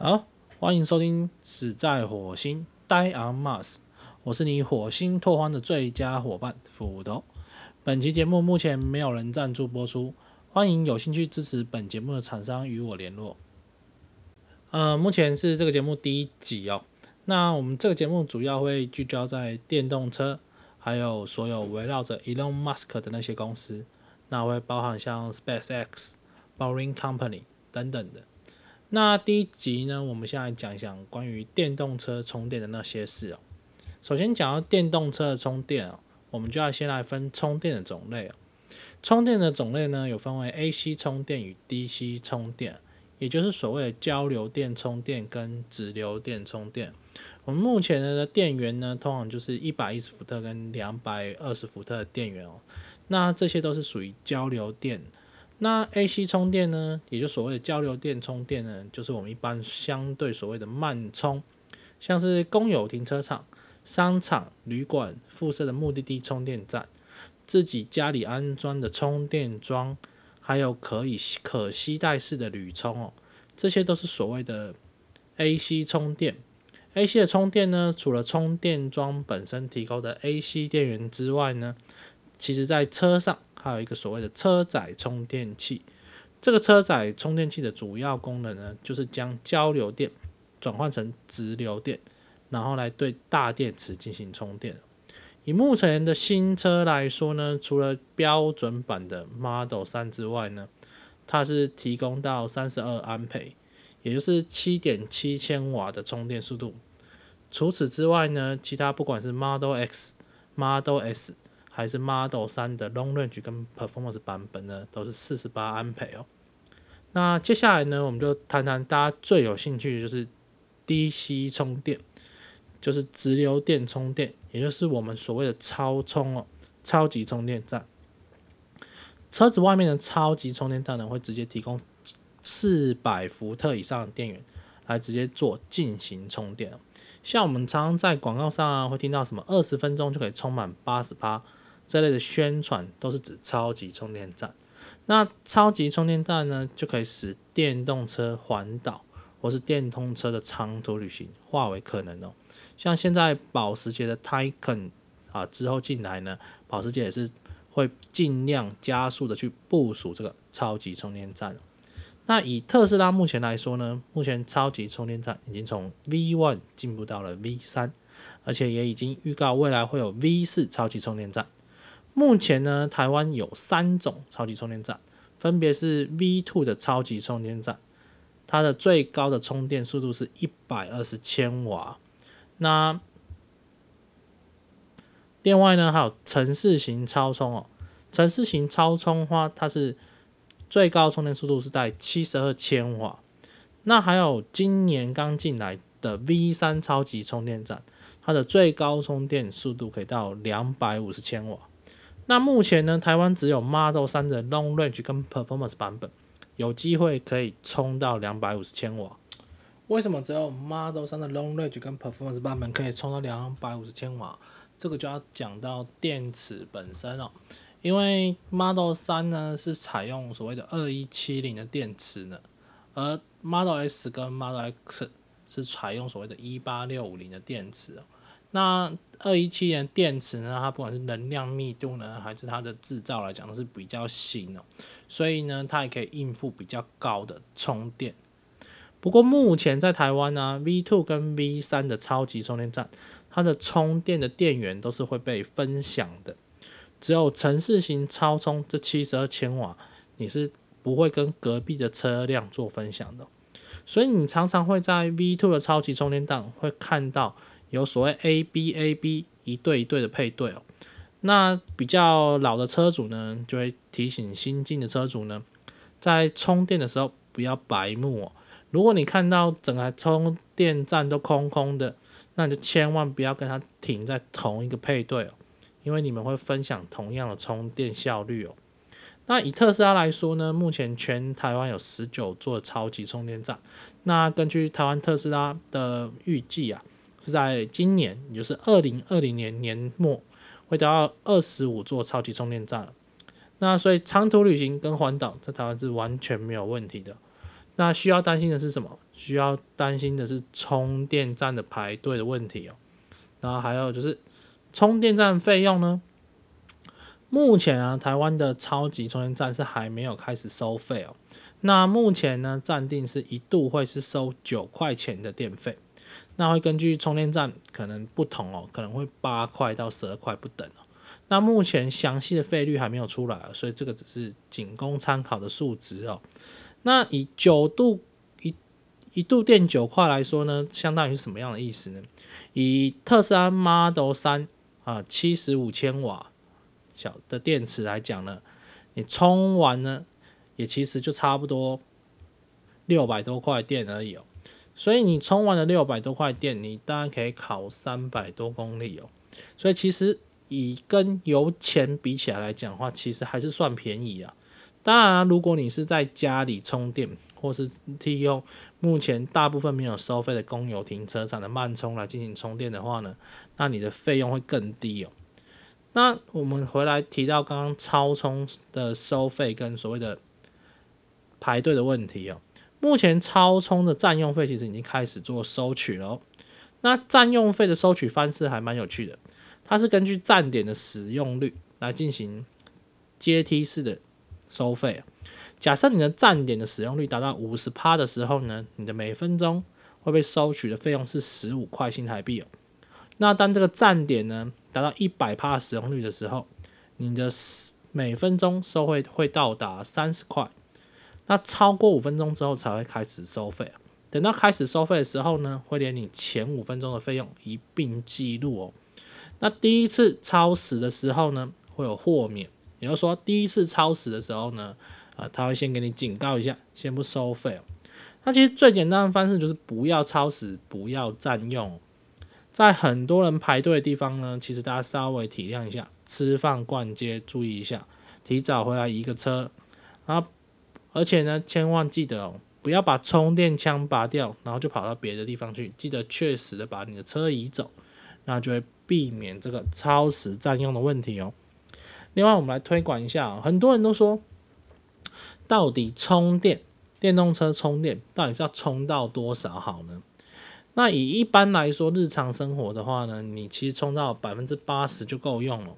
好，欢迎收听《死在火星 Die on Mars》，我是你火星拓荒的最佳伙伴斧头。本期节目目前没有人赞助播出，欢迎有兴趣支持本节目的厂商与我联络。呃，目前是这个节目第一集哦。那我们这个节目主要会聚焦在电动车，还有所有围绕着 Elon Musk 的那些公司，那会包含像 SpaceX、Boring Company 等等的。那第一集呢，我们先来讲一讲关于电动车充电的那些事哦。首先讲到电动车的充电哦，我们就要先来分充电的种类哦。充电的种类呢，有分为 AC 充电与 DC 充电，也就是所谓的交流电充电跟直流电充电。我们目前的电源呢，通常就是一百一十伏特跟两百二十伏特的电源哦。那这些都是属于交流电。那 AC 充电呢，也就所谓的交流电充电呢，就是我们一般相对所谓的慢充，像是公有停车场、商场、旅馆附设的目的地充电站，自己家里安装的充电桩，还有可以可携带式的铝充哦，这些都是所谓的 AC 充电。AC 的充电呢，除了充电桩本身提供的 AC 电源之外呢，其实在车上。还有一个所谓的车载充电器，这个车载充电器的主要功能呢，就是将交流电转换成直流电，然后来对大电池进行充电。以目前的新车来说呢，除了标准版的 Model 三之外呢，它是提供到三十二安培，也就是七点七千瓦的充电速度。除此之外呢，其他不管是 Model X、Model S。还是 Model 三的 Long Range 跟 Performance 版本呢，都是四十八安培哦。那接下来呢，我们就谈谈大家最有兴趣的就是 DC 充电，就是直流电充电，也就是我们所谓的超充哦，超级充电站。车子外面的超级充电站呢，会直接提供四百伏特以上的电源，来直接做进行充电。像我们常常在广告上啊，会听到什么二十分钟就可以充满八十八。这类的宣传都是指超级充电站。那超级充电站呢，就可以使电动车环岛或是电动车的长途旅行化为可能哦。像现在保时捷的 Taycan 啊之后进来呢，保时捷也是会尽量加速的去部署这个超级充电站。那以特斯拉目前来说呢，目前超级充电站已经从 V1 进步到了 V3，而且也已经预告未来会有 V4 超级充电站。目前呢，台湾有三种超级充电站，分别是 V2 的超级充电站，它的最高的充电速度是一百二十千瓦。那另外呢，还有城市型超充哦，城市型超充话，它是最高充电速度是在七十二千瓦。那还有今年刚进来的 V3 超级充电站，它的最高充电速度可以到两百五十千瓦。那目前呢，台湾只有 Model 三的 Long Range 跟 Performance 版本有机会可以充到两百五十千瓦。为什么只有 Model 三的 Long Range 跟 Performance 版本可以充到两百五十千瓦？这个就要讲到电池本身哦。因为 Model 三呢是采用所谓的二一七零的电池呢，而 Model S 跟 Model X 是采用所谓的一八六五零的电池。那二一七年电池呢，它不管是能量密度呢，还是它的制造来讲都是比较新哦，所以呢，它也可以应付比较高的充电。不过目前在台湾呢，V two 跟 V 三的超级充电站，它的充电的电源都是会被分享的，只有城市型超充这七十二千瓦，你是不会跟隔壁的车辆做分享的，所以你常常会在 V two 的超级充电站会看到。有所谓 A B A B 一对一对的配对哦，那比较老的车主呢，就会提醒新进的车主呢，在充电的时候不要白目哦。如果你看到整台充电站都空空的，那你就千万不要跟他停在同一个配对哦，因为你们会分享同样的充电效率哦。那以特斯拉来说呢，目前全台湾有十九座超级充电站，那根据台湾特斯拉的预计啊。是在今年，也就是二零二零年年末，会达到二十五座超级充电站。那所以长途旅行跟环岛在台湾是完全没有问题的。那需要担心的是什么？需要担心的是充电站的排队的问题哦。然后还有就是充电站费用呢？目前啊，台湾的超级充电站是还没有开始收费哦。那目前呢，暂定是一度会是收九块钱的电费。那会根据充电站可能不同哦，可能会八块到十二块不等哦。那目前详细的费率还没有出来，所以这个只是仅供参考的数值哦。那以九度一一度电九块来说呢，相当于是什么样的意思呢？以特斯拉 Model 三啊七十五千瓦。小的电池来讲呢，你充完呢，也其实就差不多六百多块电而已哦。所以你充完了六百多块电，你当然可以考三百多公里哦。所以其实以跟油钱比起来来讲的话，其实还是算便宜啊。当然，如果你是在家里充电，或是利用目前大部分没有收费的公有停车场的慢充来进行充电的话呢，那你的费用会更低哦。那我们回来提到刚刚超充的收费跟所谓的排队的问题哦。目前超充的占用费其实已经开始做收取了哦。那占用费的收取方式还蛮有趣的，它是根据站点的使用率来进行阶梯式的收费。假设你的站点的使用率达到五十趴的时候呢，你的每分钟会被收取的费用是十五块新台币哦。那当这个站点呢？达到一百帕使用率的时候，你的每分钟收费会到达三十块。那超过五分钟之后才会开始收费等到开始收费的时候呢，会连你前五分钟的费用一并记录哦。那第一次超时的时候呢，会有豁免，也就是说第一次超时的时候呢，啊，他会先给你警告一下，先不收费哦。那其实最简单的方式就是不要超时，不要占用。在很多人排队的地方呢，其实大家稍微体谅一下，吃饭逛街注意一下，提早回来移个车，然后而且呢，千万记得哦，不要把充电枪拔掉，然后就跑到别的地方去，记得确实的把你的车移走，那就会避免这个超时占用的问题哦。另外，我们来推广一下，很多人都说，到底充电电动车充电到底是要充到多少好呢？那以一般来说，日常生活的话呢，你其实充到百分之八十就够用了。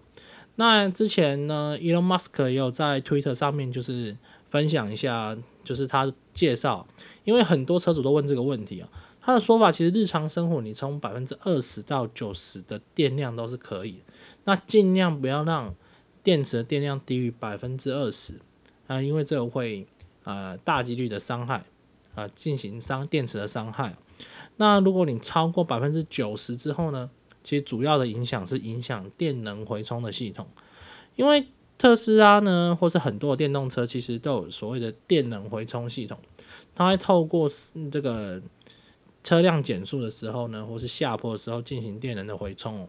那之前呢，Elon Musk 也有在 Twitter 上面就是分享一下，就是他介绍，因为很多车主都问这个问题啊。他的说法其实日常生活你充百分之二十到九十的电量都是可以，那尽量不要让电池的电量低于百分之二十啊，因为这个会呃大几率的伤害啊，进行伤电池的伤害。那如果你超过百分之九十之后呢？其实主要的影响是影响电能回充的系统，因为特斯拉呢，或是很多电动车，其实都有所谓的电能回充系统，它会透过这个车辆减速的时候呢，或是下坡的时候进行电能的回充。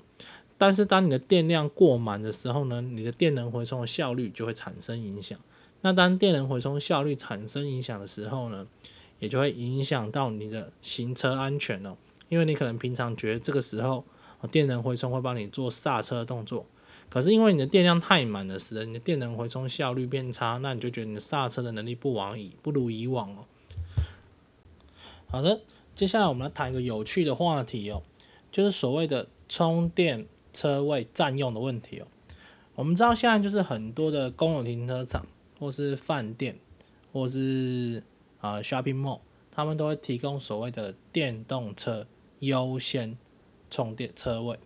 但是当你的电量过满的时候呢，你的电能回充的效率就会产生影响。那当电能回充效率产生影响的时候呢？也就会影响到你的行车安全哦，因为你可能平常觉得这个时候电能回充会帮你做刹车动作，可是因为你的电量太满的时候，你的电能回充效率变差，那你就觉得你的刹车的能力不往以不如以往哦。好的，接下来我们来谈一个有趣的话题哦，就是所谓的充电车位占用的问题哦。我们知道现在就是很多的公有停车场或是饭店或是啊，shopping mall，他们都会提供所谓的电动车优先充电车位。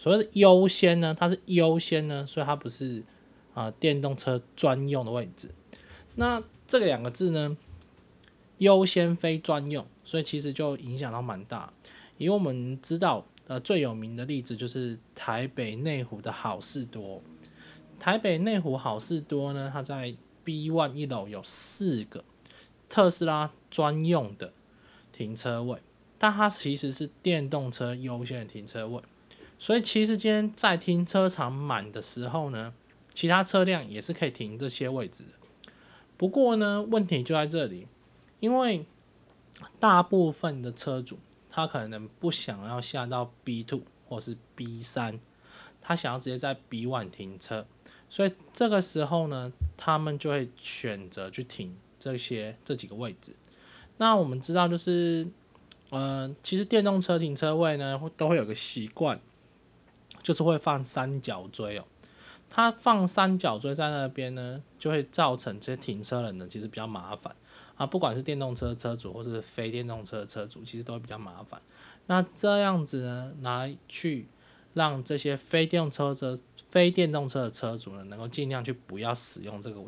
所谓的优先呢，它是优先呢，所以它不是啊电动车专用的位置。那这两个字呢，优先非专用，所以其实就影响到蛮大。因为我们知道，呃，最有名的例子就是台北内湖的好事多。台北内湖好事多呢，它在 B one 一楼有四个。特斯拉专用的停车位，但它其实是电动车优先的停车位，所以其实今天在停车场满的时候呢，其他车辆也是可以停这些位置的。不过呢，问题就在这里，因为大部分的车主他可能不想要下到 B two 或是 B 三，他想要直接在 B one 停车，所以这个时候呢，他们就会选择去停。这些这几个位置，那我们知道就是，呃，其实电动车停车位呢，都会有个习惯，就是会放三角锥哦。它放三角锥在那边呢，就会造成这些停车人呢，其实比较麻烦啊。不管是电动车车主或是非电动车车主，其实都会比较麻烦。那这样子呢，来去让这些非电动车车、非电动车的车主呢，能够尽量去不要使用这个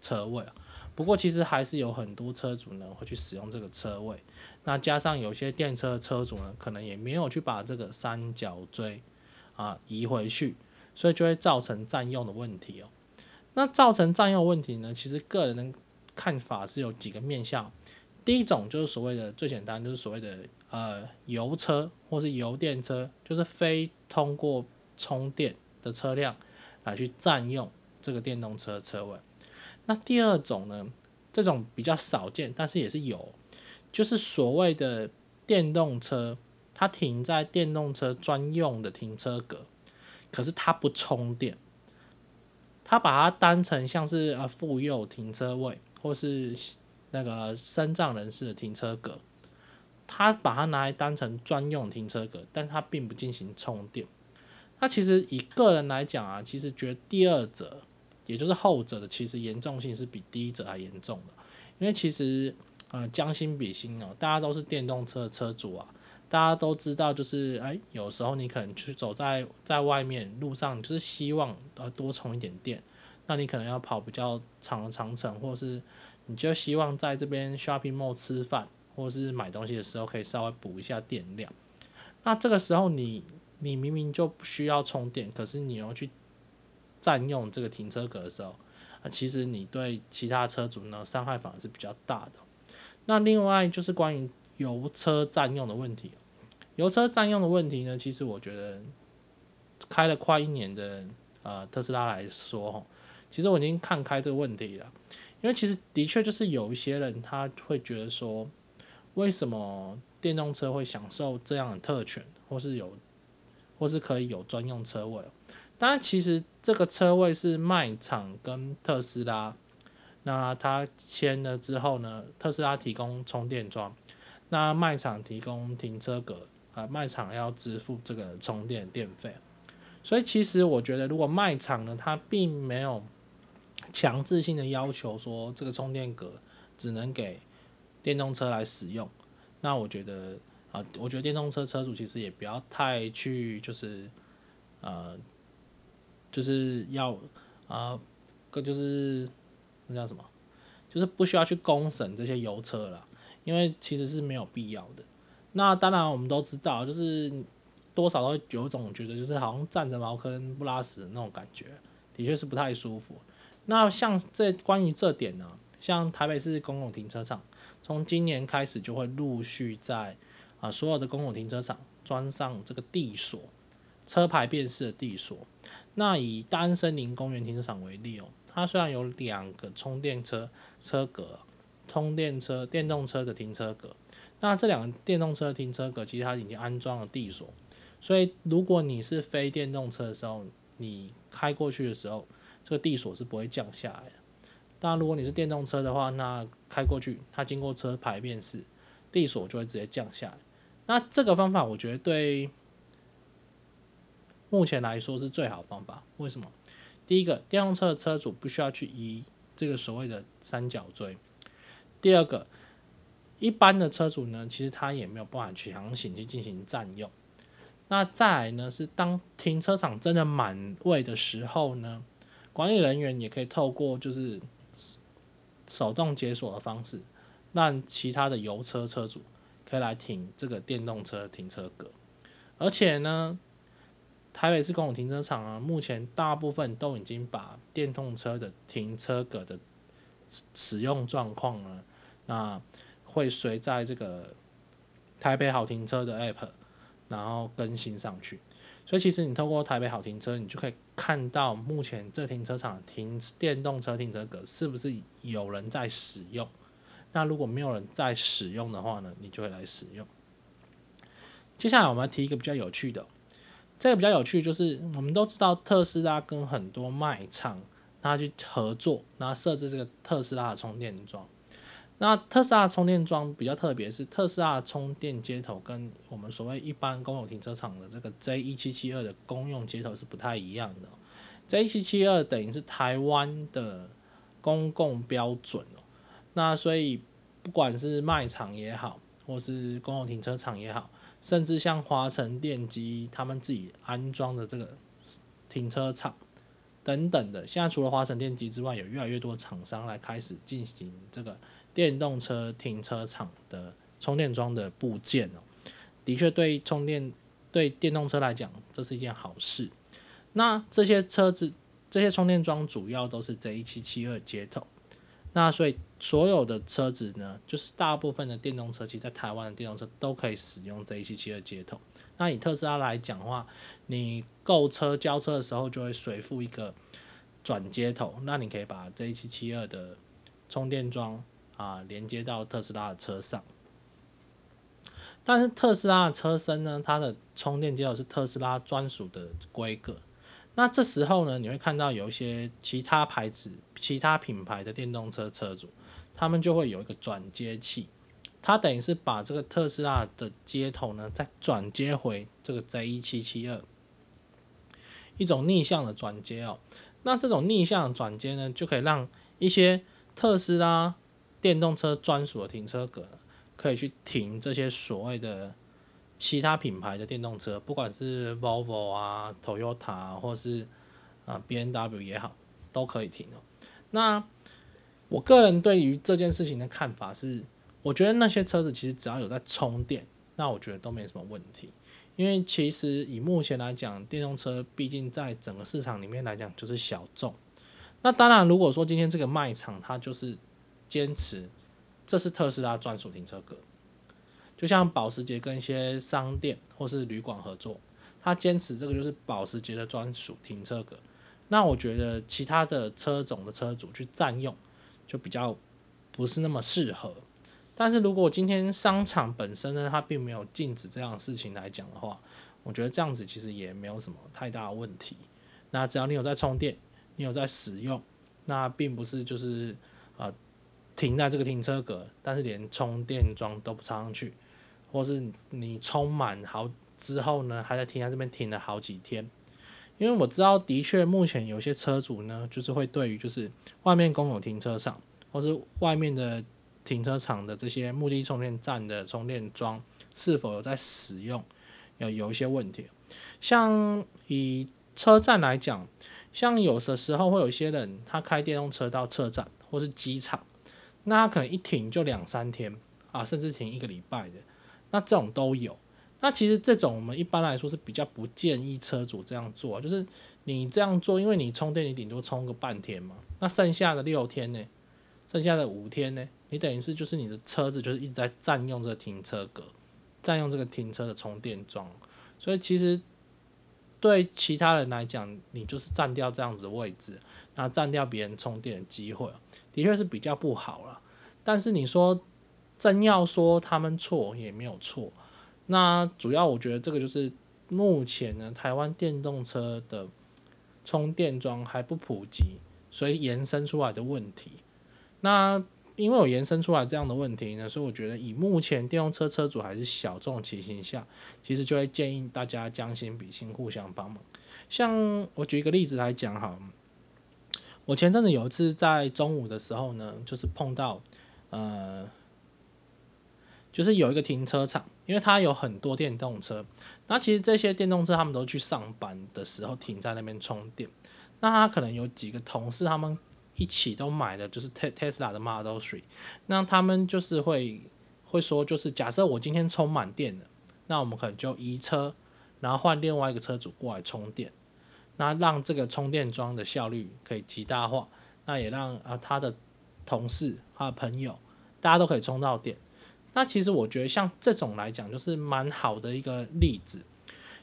车位啊。不过其实还是有很多车主呢会去使用这个车位。那加上有些电车车主呢，可能也没有去把这个三角锥啊移回去。所以就会造成占用的问题哦。那造成占用问题呢？其实个人的看法是有几个面向。第一种就是所谓的最简单，就是所谓的呃油车或是油电车，就是非通过充电的车辆来去占用这个电动车车位。那第二种呢，这种比较少见，但是也是有，就是所谓的电动车，它停在电动车专用的停车格。可是它不充电，它把它当成像是呃妇幼停车位或是那个身障人士的停车格，它把它拿来当成专用停车格，但它并不进行充电。那其实以个人来讲啊，其实觉得第二者，也就是后者的，其实严重性是比第一者还严重的，因为其实呃将心比心哦，大家都是电动车车主啊。大家都知道，就是哎，有时候你可能去走在在外面路上，就是希望呃多充一点电，那你可能要跑比较长的长程，或是你就希望在这边 shopping mall 吃饭，或是买东西的时候可以稍微补一下电量。那这个时候你你明明就不需要充电，可是你要去占用这个停车格的时候，啊，其实你对其他车主呢伤害反而是比较大的。那另外就是关于。油车占用的问题，油车占用的问题呢？其实我觉得开了快一年的呃特斯拉来说，哈其实我已经看开这个问题了。因为其实的确就是有一些人他会觉得说，为什么电动车会享受这样的特权，或是有，或是可以有专用车位？当然，其实这个车位是卖场跟特斯拉，那他签了之后呢，特斯拉提供充电桩。那卖场提供停车格啊，卖场要支付这个充电电费，所以其实我觉得，如果卖场呢，它并没有强制性的要求说这个充电格只能给电动车来使用，那我觉得啊，我觉得电动车车主其实也不要太去就是呃，就是要啊，个就是那叫什么，就是不需要去公审这些油车了。因为其实是没有必要的。那当然，我们都知道，就是多少都有种觉得，就是好像站着茅坑不拉屎的那种感觉，的确是不太舒服。那像这关于这点呢，像台北市公共停车场，从今年开始就会陆续在啊所有的公共停车场装上这个地锁，车牌辨识的地锁。那以大安森林公园停车场为例哦，它虽然有两个充电车车格。充电车、电动车的停车格，那这两个电动车停车格其实它已经安装了地锁，所以如果你是非电动车的时候，你开过去的时候，这个地锁是不会降下来的。当然，如果你是电动车的话，那开过去，它经过车牌辨识，地锁就会直接降下来。那这个方法，我觉得对目前来说是最好的方法。为什么？第一个，电动车的车主不需要去移这个所谓的三角锥。第二个，一般的车主呢，其实他也没有办法去强行去进行占用。那再来呢，是当停车场真的满位的时候呢，管理人员也可以透过就是手动解锁的方式，让其他的油车车主可以来停这个电动车停车格。而且呢，台北市公共停车场啊，目前大部分都已经把电动车的停车格的使用状况呢。那会随在这个台北好停车的 app，然后更新上去。所以其实你透过台北好停车，你就可以看到目前这停车场停电动车停车格是不是有人在使用。那如果没有人在使用的话呢，你就会来使用。接下来我们要提一个比较有趣的，这个比较有趣就是我们都知道特斯拉跟很多卖场，他去合作，然后设置这个特斯拉的充电桩。那特斯拉充电桩比较特别，是特斯拉充电接头跟我们所谓一般公有停车场的这个 J 一七七二的公用接头是不太一样的。J 一七七二等于是台湾的公共标准哦，那所以不管是卖场也好，或是公有停车场也好，甚至像华晨电机他们自己安装的这个停车场等等的，现在除了华晨电机之外，有越来越多厂商来开始进行这个。电动车停车场的充电桩的部件哦，的确对充电对电动车来讲，这是一件好事。那这些车子这些充电桩主要都是 Z 七七二接头，那所以所有的车子呢，就是大部分的电动车，其实在台湾的电动车都可以使用 Z 七七二接头。那以特斯拉来讲的话，你购车交车的时候就会随附一个转接头，那你可以把 J 七七二的充电桩。啊，连接到特斯拉的车上，但是特斯拉的车身呢，它的充电接口是特斯拉专属的规格。那这时候呢，你会看到有一些其他牌子、其他品牌的电动车车主，他们就会有一个转接器，它等于是把这个特斯拉的接头呢，再转接回这个 Z 一七七二，一种逆向的转接哦。那这种逆向转接呢，就可以让一些特斯拉电动车专属的停车格，可以去停这些所谓的其他品牌的电动车，不管是 Volvo 啊、Toyota 或是啊 B N W 也好，都可以停哦。那我个人对于这件事情的看法是，我觉得那些车子其实只要有在充电，那我觉得都没什么问题。因为其实以目前来讲，电动车毕竟在整个市场里面来讲就是小众。那当然，如果说今天这个卖场它就是坚持，这是特斯拉专属停车格，就像保时捷跟一些商店或是旅馆合作，它坚持这个就是保时捷的专属停车格。那我觉得其他的车种的车主去占用，就比较不是那么适合。但是如果今天商场本身呢，它并没有禁止这样事情来讲的话，我觉得这样子其实也没有什么太大的问题。那只要你有在充电，你有在使用，那并不是就是啊。停在这个停车格，但是连充电桩都不插上去，或是你充满好之后呢，还在停在这边停了好几天。因为我知道，的确目前有些车主呢，就是会对于就是外面公有停车场，或是外面的停车场的这些目的充电站的充电桩是否有在使用，有有一些问题。像以车站来讲，像有的时候会有一些人他开电动车到车站或是机场。那他可能一停就两三天啊，甚至停一个礼拜的，那这种都有。那其实这种我们一般来说是比较不建议车主这样做，就是你这样做，因为你充电你顶多充个半天嘛，那剩下的六天呢，剩下的五天呢，你等于是就是你的车子就是一直在占用这个停车格，占用这个停车的充电桩，所以其实对其他人来讲，你就是占掉这样子位置，那占掉别人充电的机会。的确是比较不好了，但是你说真要说他们错也没有错。那主要我觉得这个就是目前呢，台湾电动车的充电桩还不普及，所以延伸出来的问题。那因为有延伸出来这样的问题呢，所以我觉得以目前电动车车主还是小众情形下，其实就会建议大家将心比心，互相帮忙。像我举一个例子来讲哈。我前阵子有一次在中午的时候呢，就是碰到，呃，就是有一个停车场，因为它有很多电动车，那其实这些电动车他们都去上班的时候停在那边充电，那他可能有几个同事他们一起都买的就是 Tesla 的 Model Three，那他们就是会会说，就是假设我今天充满电了，那我们可能就移车，然后换另外一个车主过来充电。那让这个充电桩的效率可以极大化，那也让啊他的同事、他的朋友，大家都可以充到电。那其实我觉得像这种来讲，就是蛮好的一个例子。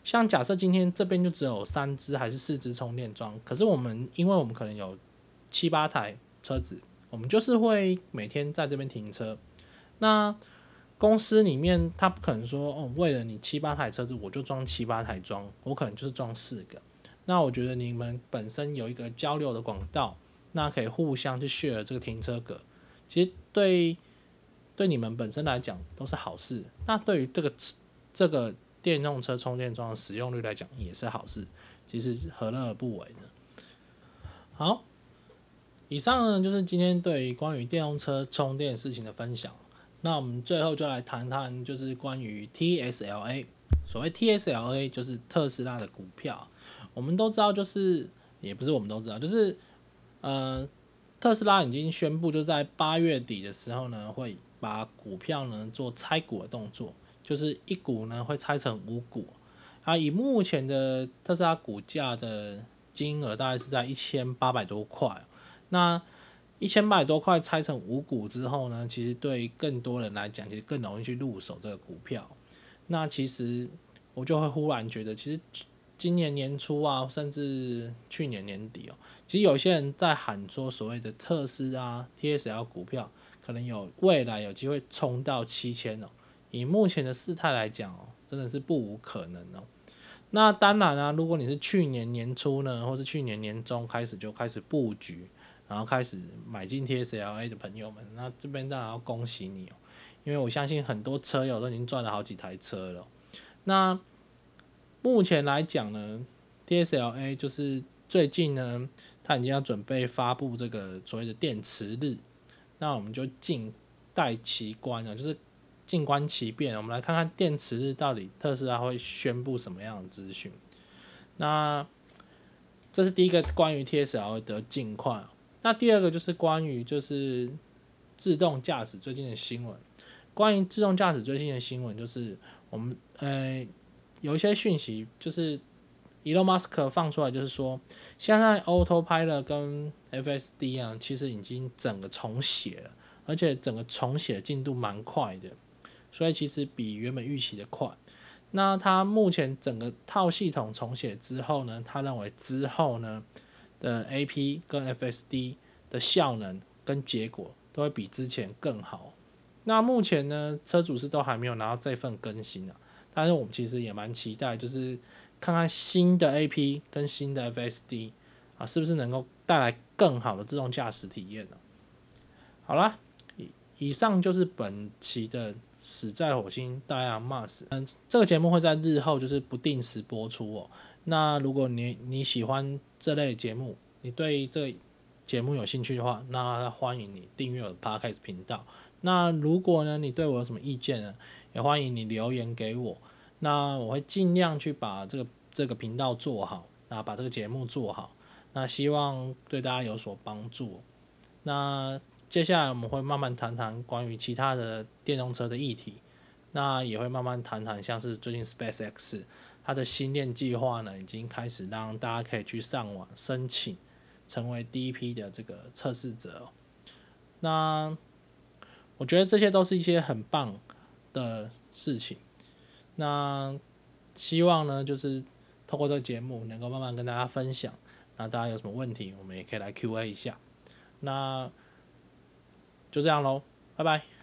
像假设今天这边就只有三只还是四只充电桩，可是我们因为我们可能有七八台车子，我们就是会每天在这边停车。那公司里面他不可能说哦，为了你七八台车子，我就装七八台装，我可能就是装四个。那我觉得你们本身有一个交流的管道，那可以互相去 share 这个停车格。其实对对你们本身来讲都是好事。那对于这个这个电动车充电桩使用率来讲也是好事。其实何乐而不为呢？好，以上呢就是今天对于关于电动车充电事情的分享。那我们最后就来谈谈，就是关于 TSLA。所谓 TSLA 就是特斯拉的股票。我们都知道，就是也不是我们都知道，就是呃，特斯拉已经宣布，就在八月底的时候呢，会把股票呢做拆股的动作，就是一股呢会拆成五股。啊，以目前的特斯拉股价的金额大概是在一千八百多块，那一千八百多块拆成五股之后呢，其实对更多人来讲，其实更容易去入手这个股票。那其实我就会忽然觉得，其实今年年初啊，甚至去年年底哦，其实有些人在喊说，所谓的特斯拉 TSL 股票可能有未来有机会冲到七千哦。以目前的事态来讲哦，真的是不无可能哦。那当然啊，如果你是去年年初呢，或是去年年中开始就开始布局，然后开始买进 TSLA 的朋友们，那这边当然要恭喜你哦，因为我相信很多车友都已经赚了好几台车了。那目前来讲呢，TSLA 就是最近呢，它已经要准备发布这个所谓的电池日，那我们就静待其观了，就是。静观其变，我们来看看电池日到底特斯拉会宣布什么样的资讯。那这是第一个关于 TSLA 的近况。那第二个就是关于就是自动驾驶最近的新闻。关于自动驾驶最近的新闻，就是我们呃有一些讯息，就是 Elon Musk 放出来，就是说现在 Autopilot 跟 FSD 啊，其实已经整个重写了，而且整个重写进度蛮快的。所以其实比原本预期的快。那他目前整个套系统重写之后呢，他认为之后呢的 AP 跟 FSD 的效能跟结果都会比之前更好。那目前呢，车主是都还没有拿到这份更新啊。但是我们其实也蛮期待，就是看看新的 AP 跟新的 FSD 啊，是不是能够带来更好的自动驾驶体验呢？好啦，以以上就是本期的。死在火星大 i a Mars。嗯，这个节目会在日后就是不定时播出哦。那如果你你喜欢这类节目，你对这节目有兴趣的话，那欢迎你订阅我的 Podcast 频道。那如果呢，你对我有什么意见呢，也欢迎你留言给我。那我会尽量去把这个这个频道做好，那把这个节目做好。那希望对大家有所帮助。那。接下来我们会慢慢谈谈关于其他的电动车的议题，那也会慢慢谈谈像是最近 SpaceX 它的新链计划呢，已经开始让大家可以去上网申请成为第一批的这个测试者。那我觉得这些都是一些很棒的事情。那希望呢，就是透过这个节目能够慢慢跟大家分享。那大家有什么问题，我们也可以来 Q&A 一下。那就这样喽，拜拜。